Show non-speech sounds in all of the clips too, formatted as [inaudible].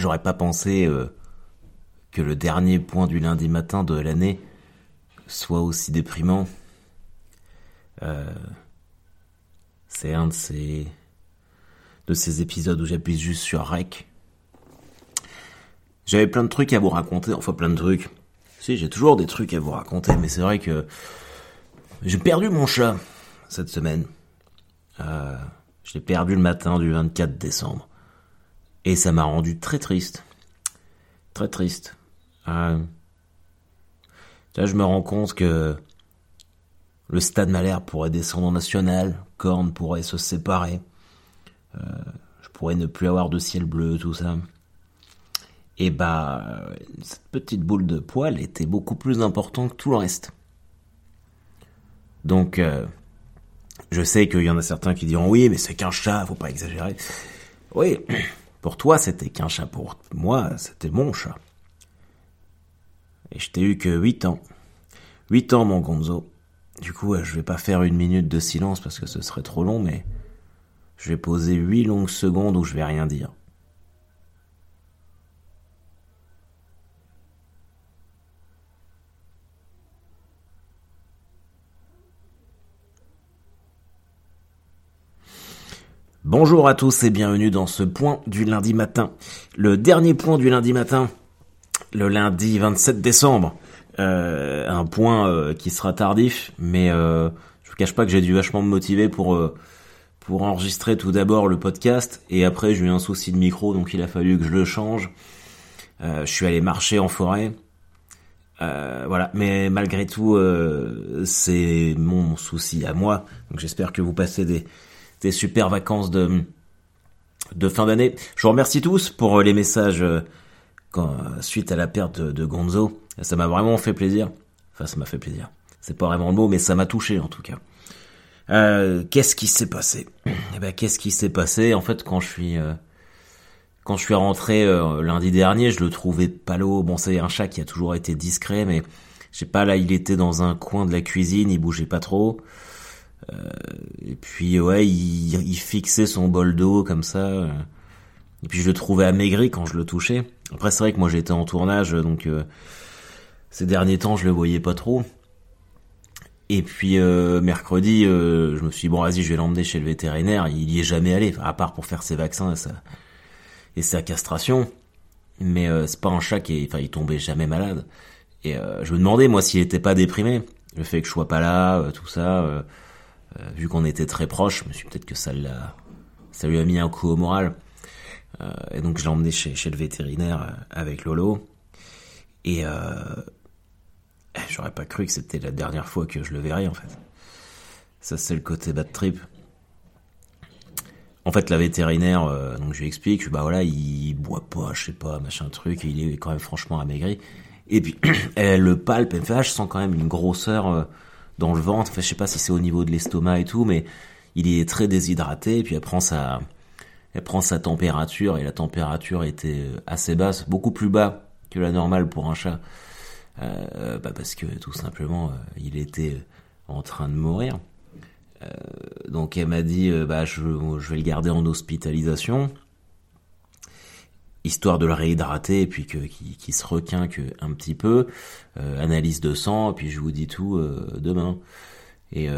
j'aurais pas pensé que le dernier point du lundi matin de l'année soit aussi déprimant. c'est un de ces de ces épisodes où j'appuie juste sur rec. J'avais plein de trucs à vous raconter, enfin plein de trucs. Si, j'ai toujours des trucs à vous raconter, mais c'est vrai que j'ai perdu mon chat cette semaine. Euh, je l'ai perdu le matin du 24 décembre. Et ça m'a rendu très triste. Très triste. Euh, là, je me rends compte que le stade Malherbe pourrait descendre en national, Korn pourrait se séparer, euh, je pourrais ne plus avoir de ciel bleu, tout ça. Et bah, cette petite boule de poil était beaucoup plus importante que tout le reste. Donc, euh, je sais qu'il y en a certains qui diront oui, mais c'est qu'un chat, faut pas exagérer. Oui, pour toi c'était qu'un chat, pour moi c'était mon chat. Et je t'ai eu que 8 ans. 8 ans mon Gonzo. Du coup, je vais pas faire une minute de silence parce que ce serait trop long, mais je vais poser 8 longues secondes où je vais rien dire. Bonjour à tous et bienvenue dans ce point du lundi matin. Le dernier point du lundi matin, le lundi 27 décembre. Euh, un point euh, qui sera tardif, mais euh, je vous cache pas que j'ai dû vachement me motiver pour pour enregistrer tout d'abord le podcast et après j'ai eu un souci de micro donc il a fallu que je le change. Euh, je suis allé marcher en forêt. Euh, voilà, mais malgré tout, euh, c'est mon souci à moi. Donc j'espère que vous passez des, des super vacances de, de fin d'année. Je vous remercie tous pour les messages quand, suite à la perte de, Gonzo. Ça m'a vraiment fait plaisir. Enfin, ça m'a fait plaisir. C'est pas vraiment le mot, mais ça m'a touché en tout cas. Euh, qu'est-ce qui s'est passé? Eh ben, qu'est-ce qui s'est passé? En fait, quand je suis euh, quand je suis rentré euh, lundi dernier, je le trouvais palo. Bon, c'est un chat qui a toujours été discret, mais je sais pas là, il était dans un coin de la cuisine, il bougeait pas trop. Et puis ouais, il, il, fixait son bol d'eau comme ça. Et puis je le trouvais amaigri quand je le touchais. Après, c'est vrai que moi j'étais en tournage, donc ces derniers temps, je le voyais pas trop. Et puis euh, mercredi, euh, je me suis dit, bon vas-y, je vais l'emmener chez le vétérinaire. Il y est jamais allé, à part pour faire ses vaccins et sa, et sa castration. Mais euh, c'est pas un chat qui, enfin, il tombait jamais malade. Et je me demandais moi s'il était pas déprimé, le fait que je sois pas là, tout ça. Vu qu'on était très proches, je me suis peut-être que ça l'a, lui a mis un coup au moral. et donc je l'ai emmené chez, le vétérinaire avec Lolo. Et eh, j'aurais pas cru que c'était la dernière fois que je le verrais en fait. Ça c'est le côté bad trip. En fait, la vétérinaire, euh, donc je lui explique, bah voilà, il boit pas, je sais pas, machin truc, il est quand même franchement amaigri. Et puis [clears throat] elle le palpe, elle me fait, ah, je sens quand même une grosseur euh, dans le ventre. Enfin, je sais pas si c'est au niveau de l'estomac et tout, mais il est très déshydraté. Et puis elle prend sa, elle prend sa température et la température était euh, assez basse, beaucoup plus bas que la normale pour un chat. Euh, bah parce que tout simplement euh, il était en train de mourir. Donc elle m'a dit bah je, vais le garder en hospitalisation histoire de le réhydrater et puis que qui, se requinque un petit peu analyse de sang et puis je vous dis tout demain et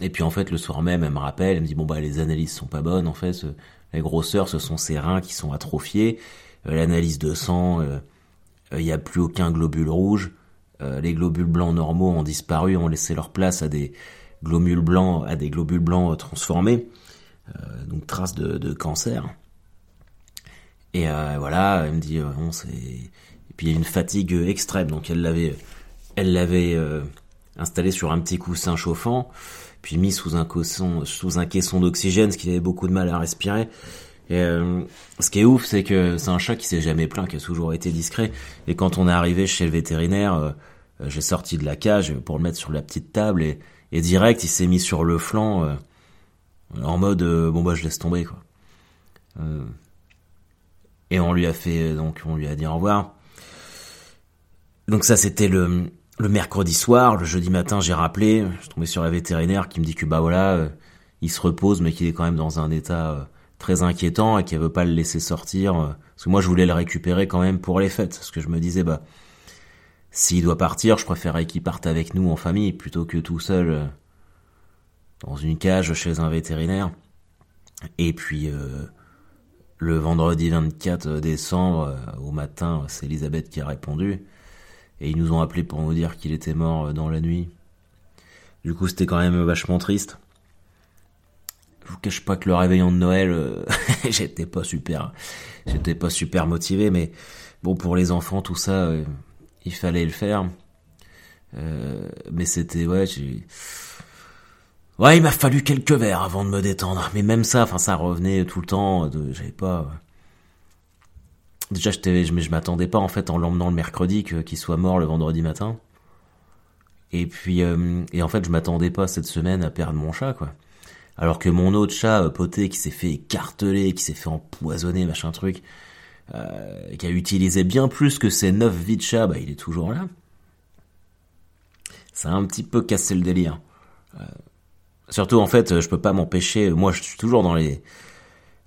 et puis en fait le soir même elle me rappelle elle me dit bon bah les analyses sont pas bonnes en fait les grosseurs ce sont ses reins qui sont atrophiés l'analyse de sang il euh, n'y a plus aucun globule rouge. Euh, les globules blancs normaux ont disparu, ont laissé leur place à des globules blancs, à des globules blancs transformés, euh, donc traces de, cancer. Et voilà, elle me dit bon c'est et puis il y a une fatigue extrême, donc elle l'avait elle l'avait installé sur un petit coussin chauffant, puis mis sous un caisson sous un caisson d'oxygène, ce qui avait beaucoup de mal à respirer. Et, euh, ce qui est ouf, c'est que c'est un chat qui s'est jamais plaint, qui a toujours été discret. Et quand on est arrivé chez le vétérinaire, euh, j'ai sorti de la cage pour le mettre sur la petite table et, et direct, il s'est mis sur le flanc euh, en mode bon bah je laisse tomber quoi. Et on lui a fait donc on lui a dit au revoir. Donc ça c'était le le mercredi soir, le jeudi matin j'ai rappelé, je suis tombé sur la vétérinaire qui me dit que bah voilà, il se repose mais qu'il est quand même dans un état très inquiétant et qu'elle veut pas le laisser sortir. Parce que moi, je voulais le récupérer quand même pour les fêtes. Parce que je me disais, bah, s'il doit partir, je préférerais qu'il parte avec nous en famille plutôt que tout seul dans une cage chez un vétérinaire. Et puis euh, le vendredi 24 décembre euh, au matin, c'est Elisabeth qui a répondu et ils nous ont appelé pour nous dire qu'il était mort euh, dans la nuit. Du coup, c'était quand même vachement triste. Je vous cache pas que le réveillon de Noël, [laughs] j'étais pas super, j'étais pas super motivé, mais bon pour les enfants tout ça, il fallait le faire. mais c'était ouais, Ouais, il m'a fallu quelques verres avant de me détendre. Mais même ça, enfin, ça revenait tout le temps. J'avais pas. Déjà, je, m'attendais pas en fait en l'emmenant le mercredi qu'il soit mort le vendredi matin. Et puis, euh, et en fait, je m'attendais pas cette semaine à perdre mon chat, quoi. Alors que mon autre chat, euh, poté, qui s'est fait écarteler, qui s'est fait empoisonner, machin truc, euh, qui a utilisé bien plus que ses neuf vies de chat, bah, il est toujours là. Ça a un petit peu cassé le délire. Euh, Surtout en fait, je peux pas m'empêcher. Moi, je suis toujours dans les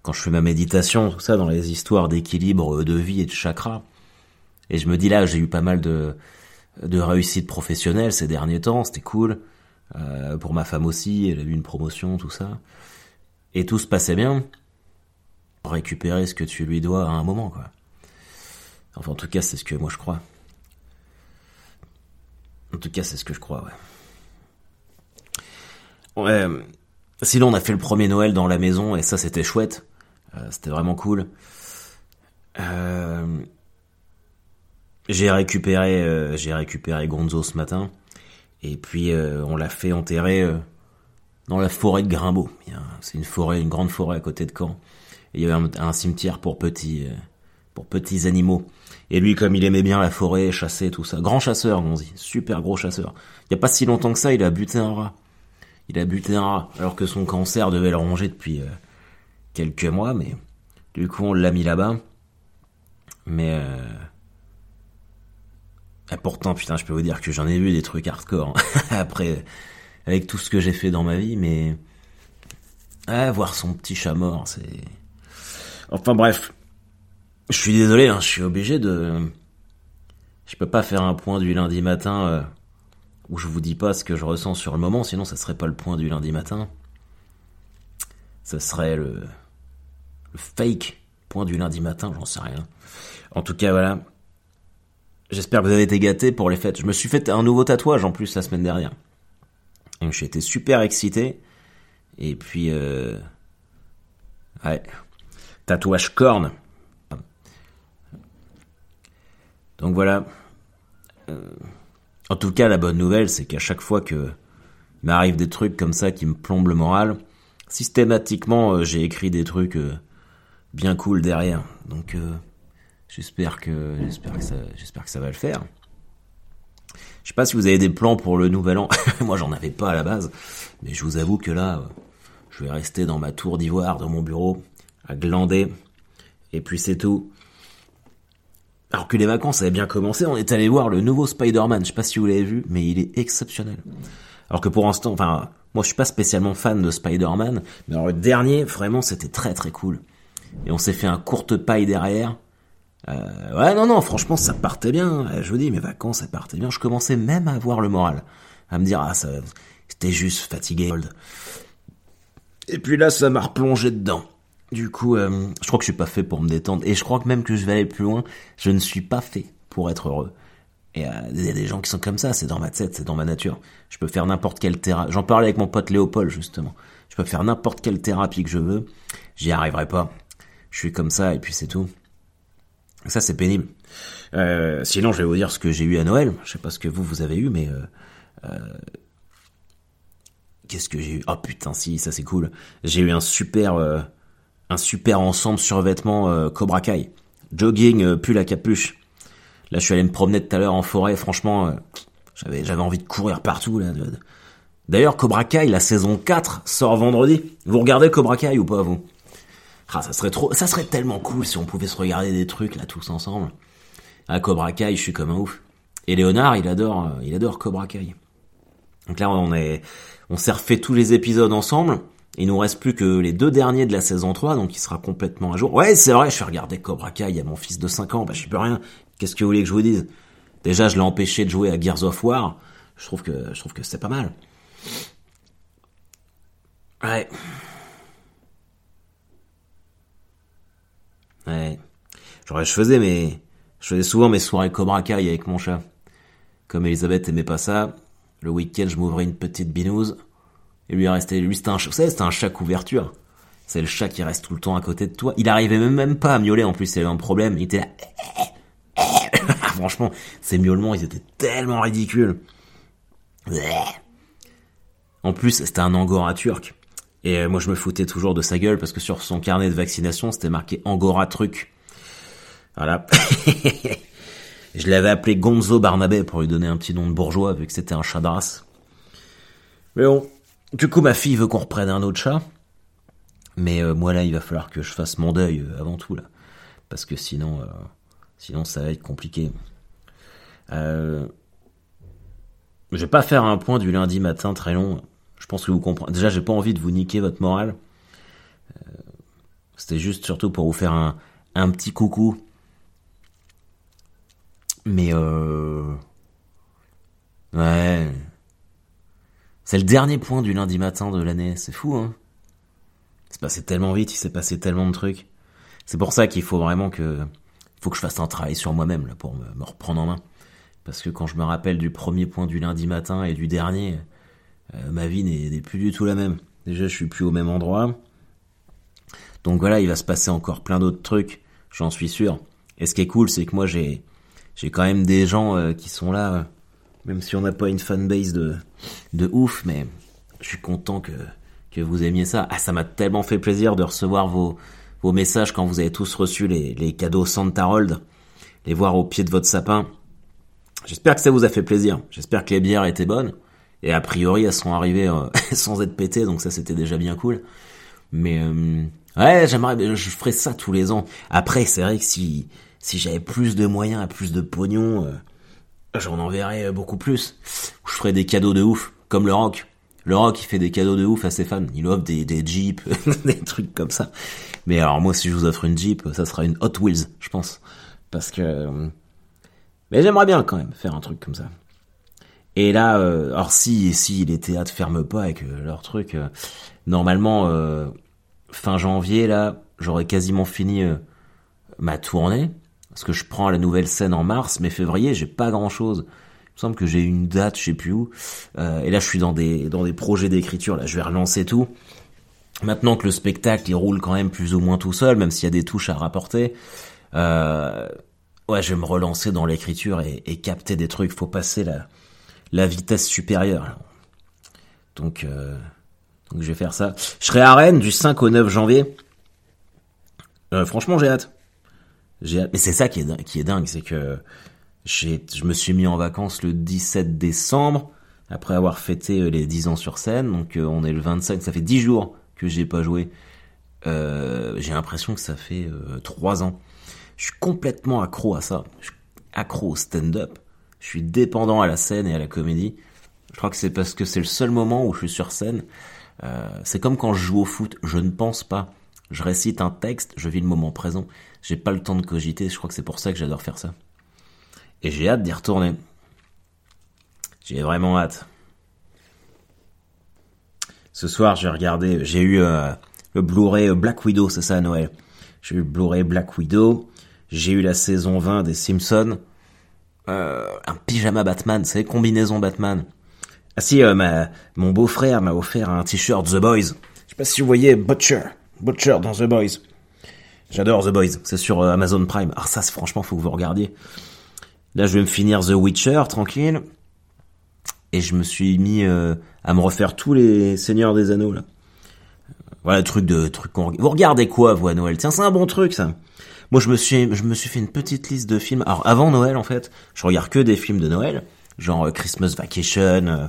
quand je fais ma méditation, tout ça, dans les histoires d'équilibre de vie et de chakra. Et je me dis là, j'ai eu pas mal de de réussite professionnelle ces derniers temps, c'était cool. Euh, pour ma femme aussi, elle a eu une promotion, tout ça. Et tout se passait bien. Récupérer ce que tu lui dois à un moment, quoi. Enfin, en tout cas, c'est ce que moi je crois. En tout cas, c'est ce que je crois, ouais. Ouais. Sinon, on a fait le premier Noël dans la maison et ça, c'était chouette. Euh, c'était vraiment cool. Euh, j'ai récupéré, euh, j'ai récupéré Gonzo ce matin et puis on l'a fait enterrer dans la forêt de Grimbaud. C'est une forêt, une grande forêt à côté de Caen. Il y avait un, cimetière pour petits, pour petits animaux. Et lui, comme il aimait bien la forêt, chasser, tout ça, grand chasseur, on dit, super gros chasseur. Il y a pas si longtemps que ça, il a buté un rat il a buté un rat, alors que son cancer devait le ronger depuis euh, quelques mois, mais du coup on l'a mis là-bas. Mais euh... Et pourtant, putain, je peux vous dire que j'en ai vu des trucs hardcore hein. [laughs] après avec tout ce que j'ai fait dans ma vie, mais ah, voir son petit chat mort, c'est. Enfin bref, je suis désolé, hein, je suis obligé de. Je peux pas faire un point du lundi matin. Euh où je vous dis pas ce que je ressens sur le moment, sinon ça serait pas le point du lundi matin. Ça serait le, le fake point du lundi matin, j'en sais rien. En tout cas, voilà. J'espère que vous avez été gâtés pour les fêtes. Je me suis fait un nouveau tatouage en plus la semaine dernière. Donc j'ai été super excité. Et puis, euh... ouais, tatouage corne. Donc voilà. Euh... En tout cas, la bonne nouvelle, c'est qu'à chaque fois que m'arrive des trucs comme ça qui me plombent le moral, systématiquement, euh, j'ai écrit des trucs euh, bien cool derrière. Donc, euh, j'espère que j'espère que ça j'espère que ça va le faire. Je sais pas si vous avez des plans pour le nouvel an. [laughs] Moi, j'en avais pas à la base, mais je vous avoue que là, je vais rester dans ma tour d'ivoire, dans mon bureau, à glander, et puis c'est tout. Alors que les vacances avaient bien commencé, on est allé voir le nouveau Spider-Man. Je sais pas si vous l'avez vu, mais il est exceptionnel. Alors que pour l'instant, enfin, moi je suis pas spécialement fan de Spider-Man, mais alors le dernier, vraiment, c'était très très cool. Et on s'est fait un courte paille derrière. Euh, ouais, non, non, franchement, ça partait bien. Je vous dis, mes vacances, ça partait bien. Je commençais même à avoir le moral. À me dire, ah, ça, c'était juste fatigué. Et puis là, ça m'a replongé dedans. Du coup, euh, je crois que je suis pas fait pour me détendre. Et je crois que même que je vais aller plus loin, je ne suis pas fait pour être heureux. Et euh, il y a des gens qui sont comme ça, c'est dans ma tête, c'est dans ma nature. Je peux faire n'importe quelle thérapie. J'en parlais avec mon pote Léopold, justement. Je peux faire n'importe quelle thérapie que je veux. J'y arriverai pas. Je suis comme ça, et puis c'est tout. Ça, c'est pénible. Euh, sinon, je vais vous dire ce que j'ai eu à Noël. Je sais pas ce que vous, vous avez eu, mais... Qu'est-ce que j'ai eu? Oh putain, si, ça c'est cool. J'ai eu un super un super ensemble survêtement euh, Cobra Kai. Jogging, euh, pull à capuche. Là, je suis allé me promener tout à l'heure en forêt. Franchement, euh, j'avais j'avais envie de courir partout là. D'ailleurs, Cobra Kai, la saison 4 sort vendredi. Vous regardez Cobra Kai ou pas vous? Ah, ça serait trop, ça serait tellement cool si on pouvait se regarder des trucs là tous ensemble. À Cobra Kai, je suis comme un ouf. Et Léonard, il adore, il adore Cobra Kai. Donc là, on est, on s'est refait tous les épisodes ensemble. Il nous reste plus que les deux derniers de la saison 3, donc il sera complètement à jour. Ouais, c'est vrai, je suis regardé Cobra Kai, il y a mon fils de 5 ans, bah je peux rien. Qu'est-ce que vous voulez que je vous dise? Déjà, je l'ai empêché de jouer à Gears of War. Je trouve que je trouve que c'est pas mal. Ouais. Ouais. Je faisais je faisais souvent mes soirées Cobra Kai avec mon chat. Comme Elisabeth aimait pas ça, le week-end, je m'ouvrais une petite binouse. Et lui, restait, lui, c'était un c'était un chat couverture. C'est le chat qui reste tout le temps à côté de toi. Il arrivait même, même pas à miauler, en plus, il avait un problème. Il était là. [coughs] Franchement, ces miaulements, ils étaient tellement ridicules. En plus, c'était un angora turc. Et euh, moi, je me foutais toujours de sa gueule parce que sur son carnet de vaccination, c'était marqué Angora truc. Voilà. [laughs] je l'avais appelé Gonzo Barnabé pour lui donner un petit nom de bourgeois vu que c'était un chat de race. Mais bon, du coup, ma fille veut qu'on reprenne un autre chat. Mais euh, moi là, il va falloir que je fasse mon deuil euh, avant tout là, parce que sinon, euh, sinon ça va être compliqué. Je vais pas faire un point du lundi matin très long. Je pense que vous comprenez. Déjà, j'ai pas envie de vous niquer votre morale. C'était juste surtout pour vous faire un, un petit coucou. Mais euh... Ouais. C'est le dernier point du lundi matin de l'année, c'est fou, hein. C'est passé tellement vite, il s'est passé tellement de trucs. C'est pour ça qu'il faut vraiment que, faut que je fasse un travail sur moi-même, là, pour me, reprendre en main. Parce que quand je me rappelle du premier point du lundi matin et du dernier, euh, ma vie n'est plus du tout la même. Déjà, je suis plus au même endroit. Donc voilà, il va se passer encore plein d'autres trucs, j'en suis sûr. Et ce qui est cool, c'est que moi, j'ai, j'ai quand même des gens euh, qui sont là, euh, même si on n'a pas une fanbase de, de ouf, mais je suis content que, que vous aimiez ça. Ah, ça m'a tellement fait plaisir de recevoir vos, vos messages quand vous avez tous reçu les, les cadeaux Santarold, les voir au pied de votre sapin. J'espère que ça vous a fait plaisir. J'espère que les bières étaient bonnes. Et a priori, elles sont arrivées euh, [laughs] sans être pétées, donc ça c'était déjà bien cool. Mais euh, ouais, j'aimerais, je ferais ça tous les ans. Après, c'est vrai que si si j'avais plus de moyens, plus de pognon, euh, j'en enverrais beaucoup plus. Je ferais des cadeaux de ouf, comme le rock. Le rock, il fait des cadeaux de ouf à ses fans. Il offre des, des jeeps, [laughs] des trucs comme ça. Mais alors moi, si je vous offre une jeep, ça sera une Hot Wheels, je pense, parce que. Mais j'aimerais bien quand même faire un truc comme ça. Et là, euh, alors si si les théâtres ferment pas avec euh, leur truc, euh, normalement euh, fin janvier là, j'aurais quasiment fini ma tournée parce que je prends la nouvelle scène en mars, mais février j'ai pas grand chose. Il me semble que j'ai une date, je sais plus où. et là, je suis dans des dans des projets d'écriture. Là, je vais relancer tout. Maintenant que le spectacle il roule quand même plus ou moins tout seul, même s'il y a des touches à rapporter. Euh, ouais, je vais me relancer dans l'écriture et, capter des trucs. Faut passer la la vitesse supérieure. Donc, euh, donc je vais faire ça. Je serai à Rennes du 5 au 9 janvier. Euh, franchement, j'ai hâte. Mais c'est ça qui est, dingue, c'est que je me suis mis en vacances le 17 décembre, après avoir fêté les 10 ans sur scène. Donc on est le 25, ça fait 10 jours que j'ai pas joué. Euh, j'ai l'impression que ça fait euh, 3 ans. Je suis complètement accro à ça. Accro au stand-up. Je suis dépendant à la scène et à la comédie. Je crois que c'est parce que c'est le seul moment où je suis sur scène. Euh, c'est comme quand je joue au foot, je ne pense pas. Je récite un texte, je vis le moment présent. J'ai pas le temps de cogiter, je crois que c'est pour ça que j'adore faire ça. Et j'ai hâte d'y retourner. J'ai vraiment hâte. Ce soir, j'ai regardé, j'ai eu euh, le Blu-ray Black Widow, c'est ça à Noël. J'ai eu le Blu-ray Black Widow. J'ai eu la saison 20 des Simpsons euh, un pyjama Batman, c'est combinaison Batman. Ah si, euh, ma, mon beau-frère m'a offert un t-shirt The Boys. Je sais pas si vous voyez Butcher, Butcher dans The Boys. J'adore The Boys, c'est sur euh, Amazon Prime. Alors ça, franchement, faut que vous regardiez. Là, je vais me finir The Witcher, tranquille. Et je me suis mis euh, à me refaire tous les Seigneurs des Anneaux, là. Voilà, truc de truc qu'on... Vous regardez quoi, vous, à Noël? Tiens, c'est un bon truc, ça. Moi, je me suis, je me suis fait une petite liste de films. Alors, avant Noël, en fait, je regarde que des films de Noël, genre euh, Christmas Vacation, euh,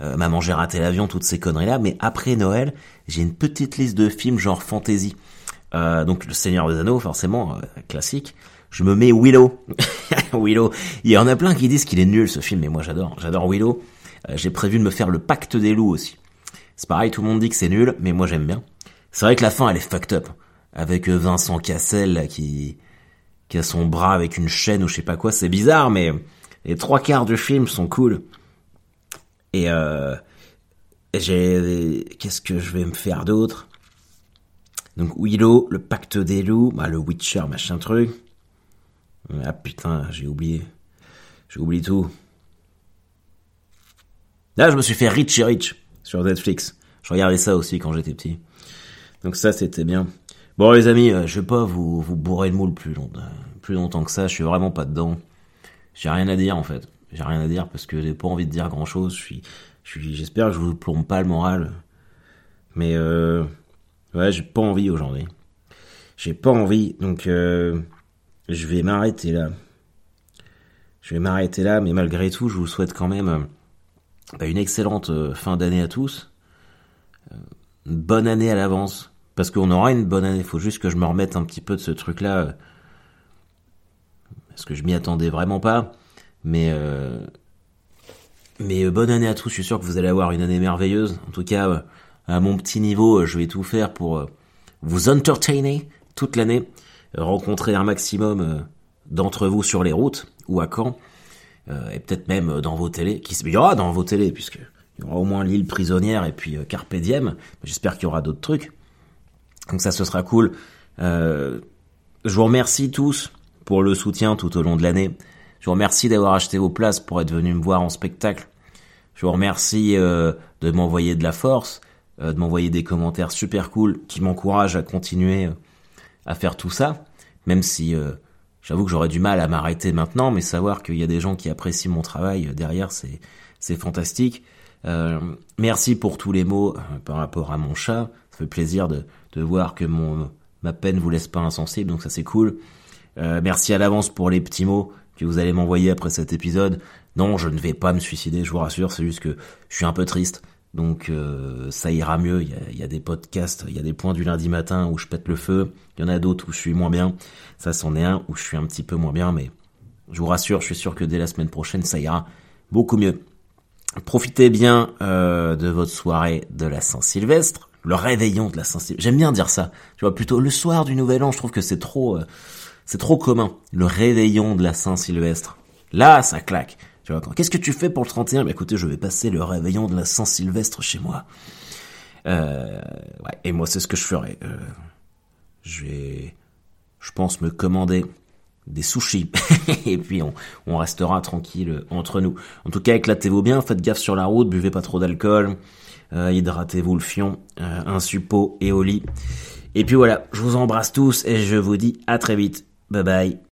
euh, Maman j'ai raté l'avion, toutes ces conneries-là. Mais après Noël, j'ai une petite liste de films genre fantasy. Euh, donc, Le Seigneur des Anneaux, forcément, euh, classique. Je me mets Willow. [laughs] Willow. Il y en a plein qui disent qu'il est nul ce film, mais moi j'adore. J'adore Willow. j'ai prévu de me faire Le Pacte des loups aussi. C'est pareil, tout le monde dit que c'est nul, mais moi j'aime bien. C'est vrai que la fin elle est fucked up. Avec Vincent Cassel là, qui, qui a son bras avec une chaîne ou je sais pas quoi, c'est bizarre, mais les trois quarts du film sont cool. Et euh, j'ai, qu'est-ce que je vais me faire d'autre? Donc Willow, le pacte des loups, bah, le Witcher, machin truc. Ah putain, j'ai oublié. J'ai oublié tout. Là, je me suis fait Richie Rich sur Netflix. Je regardais ça aussi quand j'étais petit. Donc ça, c'était bien. Bon, les amis, euh, je vais pas vous, vous bourrer le moule plus, longtemps, plus longtemps que ça. Je suis vraiment pas dedans. J'ai rien à dire, en fait. J'ai rien à dire parce que j'ai pas envie de dire grand chose. Je suis, je j'espère que je vous plombe pas le moral. Mais, euh, ouais, j'ai pas envie aujourd'hui. J'ai pas envie. Donc, euh, je vais m'arrêter là. Je vais m'arrêter là, mais malgré tout, je vous souhaite quand même euh, bah, une excellente euh, fin d'année à tous. Une bonne année à l'avance. Parce qu'on aura une bonne année. Il faut juste que je me remette un petit peu de ce truc-là. Parce que je m'y attendais vraiment pas. Mais, mais bonne année à tous. Je suis sûr que vous allez avoir une année merveilleuse. En tout cas, à mon petit niveau, je vais tout faire pour vous entertainer toute l'année rencontrer un maximum euh, d'entre vous sur les routes ou à Caen, euh, et peut-être même dans vos télés, il y aura dans vos télés, puisque il y aura au moins l'île prisonnière et puis euh, Carpe Diem, j'espère qu'il y aura d'autres trucs. Donc ça, ce sera cool. je vous remercie tous pour le soutien tout au long de l'année. Je vous remercie d'avoir acheté vos places pour être venu me voir en spectacle. Je vous remercie de m'envoyer de la force, de m'envoyer des commentaires super cool qui m'encouragent à continuer à faire tout ça, même si euh, j'avoue que j'aurais du mal à m'arrêter maintenant, mais savoir qu'il y a des gens qui apprécient mon travail euh, derrière, c'est c'est fantastique. Euh, merci pour tous les mots par rapport à mon chat. Ça fait plaisir de, de voir que mon ma peine vous laisse pas insensible, donc ça c'est cool. merci à l'avance pour les petits mots que vous allez m'envoyer après cet épisode. Non, je ne vais pas me suicider, je vous rassure, c'est juste que je suis un peu triste. Donc euh, ça ira mieux. Il y, a, des podcasts, il y a des points du lundi matin où je pète le feu. Il y en a d'autres où je suis moins bien. Ça, c'en est un où je suis un petit peu moins bien, mais je vous rassure, je suis sûr que dès la semaine prochaine, ça ira beaucoup mieux. Profitez bien euh, de votre soirée de la Saint-Sylvestre, le réveillon de la Saint-Sylvestre. J'aime bien dire ça. Tu vois, plutôt le soir du Nouvel An. Je trouve que c'est trop, euh, c'est trop commun. Le réveillon de la Saint-Sylvestre. Là, ça claque. Qu'est-ce que tu fais pour le 31 Bah écoutez, je vais passer le réveillon de la Saint-Sylvestre chez moi. Euh, et moi, c'est ce que je ferai. Euh, je vais, je pense, me commander des sushis. [laughs] et puis, on, restera tranquille entre nous. En tout cas, éclatez-vous bien, faites gaffe sur la route, buvez pas trop d'alcool, euh, hydratez-vous le fion, un suppôt et au lit. Et puis voilà, je vous embrasse tous et je vous dis à très vite. Bye bye.